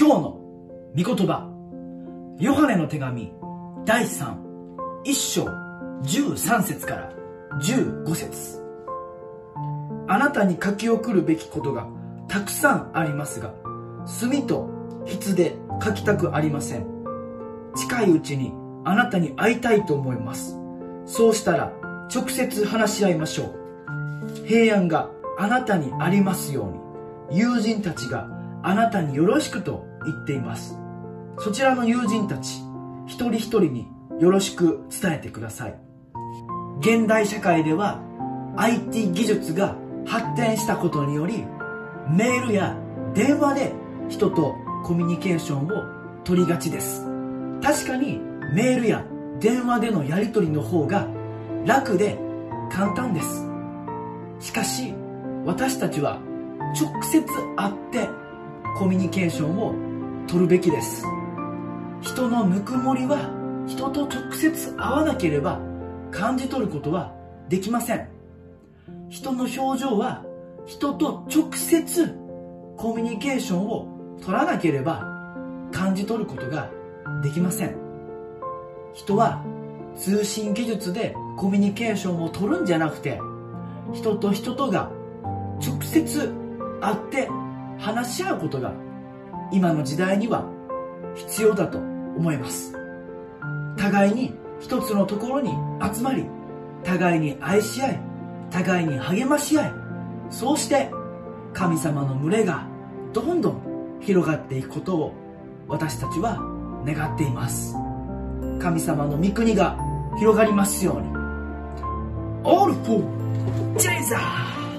今日の御言葉ヨハネの手紙第3一章13節から15節。あなたに書き送るべきことがたくさんありますが墨と筆で書きたくありません。近いうちにあなたに会いたいと思います。そうしたら直接話し合いましょう。平安があなたにありますように友人たちがあなたによろしくと言っています。そちらの友人たち一人一人によろしく伝えてください。現代社会では IT 技術が発展したことによりメールや電話で人とコミュニケーションを取りがちです。確かにメールや電話でのやり取りの方が楽で簡単です。しかし私たちは直接会ってコミュニケーションを取るべきです。人のぬくもりは人と直接会わなければ感じ取ることはできません。人の表情は人と直接コミュニケーションを取らなければ感じ取ることができません。人は通信技術でコミュニケーションを取るんじゃなくて人と人とが直接会って話し合うことが今の時代には必要だと思います。互いに一つのところに集まり互いに愛し合い互いに励まし合いそうして神様の群れがどんどん広がっていくことを私たちは願っています。神様の御国が広がりますように。All for Jesus!